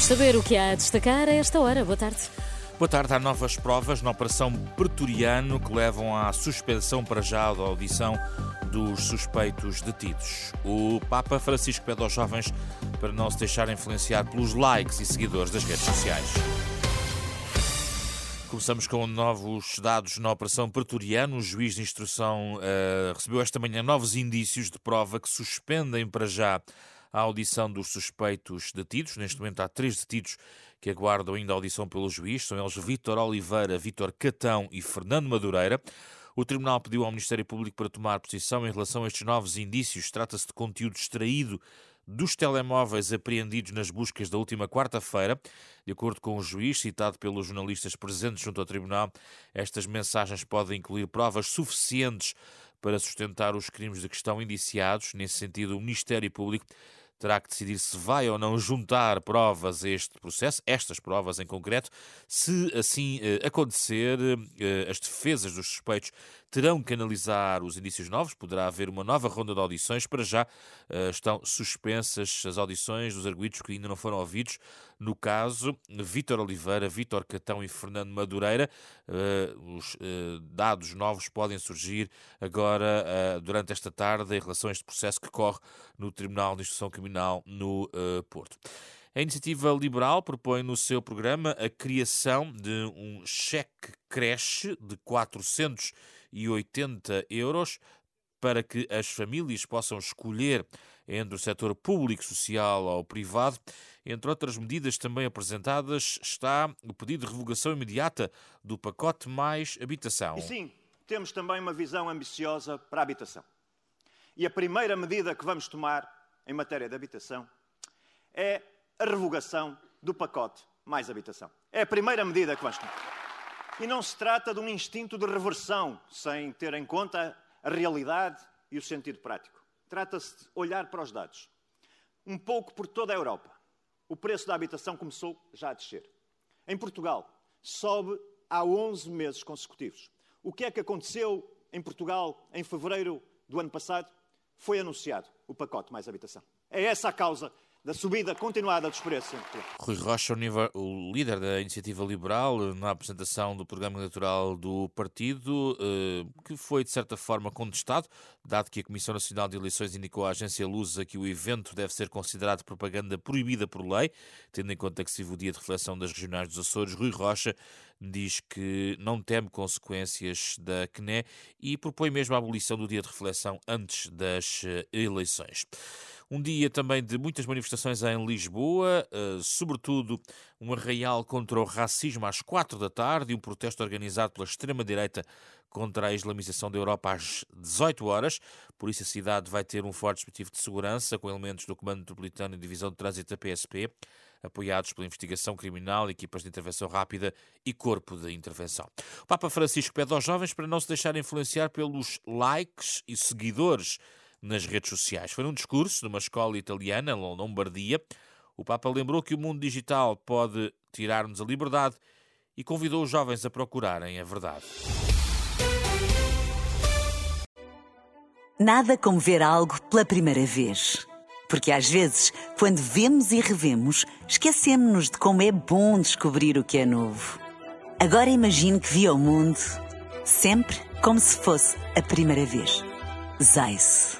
Vamos saber o que há a destacar a esta hora. Boa tarde. Boa tarde. Há novas provas na Operação Pretoriano que levam à suspensão para já da audição dos suspeitos detidos. O Papa Francisco pede aos jovens para não se deixar influenciar pelos likes e seguidores das redes sociais. Começamos com novos dados na Operação Pretoriano. O juiz de instrução uh, recebeu esta manhã novos indícios de prova que suspendem para já a audição dos suspeitos detidos. Neste momento há três detidos que aguardam ainda audição pelo juiz. São eles Vítor Oliveira, Vítor Catão e Fernando Madureira. O Tribunal pediu ao Ministério Público para tomar posição em relação a estes novos indícios. Trata-se de conteúdo extraído dos telemóveis apreendidos nas buscas da última quarta-feira. De acordo com o juiz, citado pelos jornalistas presentes junto ao Tribunal, estas mensagens podem incluir provas suficientes para sustentar os crimes de que estão indiciados. Nesse sentido, o Ministério Público terá que decidir se vai ou não juntar provas a este processo, estas provas em concreto. Se assim eh, acontecer, eh, as defesas dos suspeitos terão que analisar os indícios novos, poderá haver uma nova ronda de audições. Para já eh, estão suspensas as audições dos arguídos que ainda não foram ouvidos. No caso, Vítor Oliveira, Vítor Catão e Fernando Madureira. Os dados novos podem surgir agora, durante esta tarde, em relação a este processo que corre no Tribunal de Instrução Criminal no Porto. A iniciativa liberal propõe no seu programa a criação de um cheque creche de 480 euros para que as famílias possam escolher entre o setor público, social ou privado. Entre outras medidas também apresentadas está o pedido de revogação imediata do pacote mais habitação. E sim, temos também uma visão ambiciosa para a habitação. E a primeira medida que vamos tomar em matéria de habitação é a revogação do pacote mais habitação. É a primeira medida que vamos tomar. E não se trata de um instinto de reversão, sem ter em conta a realidade e o sentido prático. Trata-se de olhar para os dados. Um pouco por toda a Europa, o preço da habitação começou já a descer. Em Portugal, sobe há 11 meses consecutivos. O que é que aconteceu em Portugal em fevereiro do ano passado? Foi anunciado o pacote mais habitação. É essa a causa da subida continuada dos preços. Rui Rocha, o líder da Iniciativa Liberal, na apresentação do programa eleitoral do partido, eh, que foi de certa forma contestado, dado que a Comissão Nacional de Eleições indicou à agência Lusa que o evento deve ser considerado propaganda proibida por lei, tendo em conta que se vive o dia de reflexão das regionais dos Açores, Rui Rocha diz que não teme consequências da CNE e propõe mesmo a abolição do dia de reflexão antes das eh, eleições. Um dia também de muitas manifestações em Lisboa, uh, sobretudo um arraial contra o racismo às quatro da tarde e um protesto organizado pela extrema-direita contra a islamização da Europa às 18 horas. Por isso, a cidade vai ter um forte dispositivo de segurança com elementos do Comando Metropolitano e Divisão de Trânsito da PSP, apoiados pela investigação criminal, equipas de intervenção rápida e corpo de intervenção. O Papa Francisco pede aos jovens para não se deixarem influenciar pelos likes e seguidores nas redes sociais. Foi num discurso numa escola italiana, na Lombardia. O Papa lembrou que o mundo digital pode tirar-nos a liberdade e convidou os jovens a procurarem a verdade. Nada como ver algo pela primeira vez. Porque às vezes, quando vemos e revemos, esquecemos-nos de como é bom descobrir o que é novo. Agora imagine que viu o mundo sempre como se fosse a primeira vez. Zais.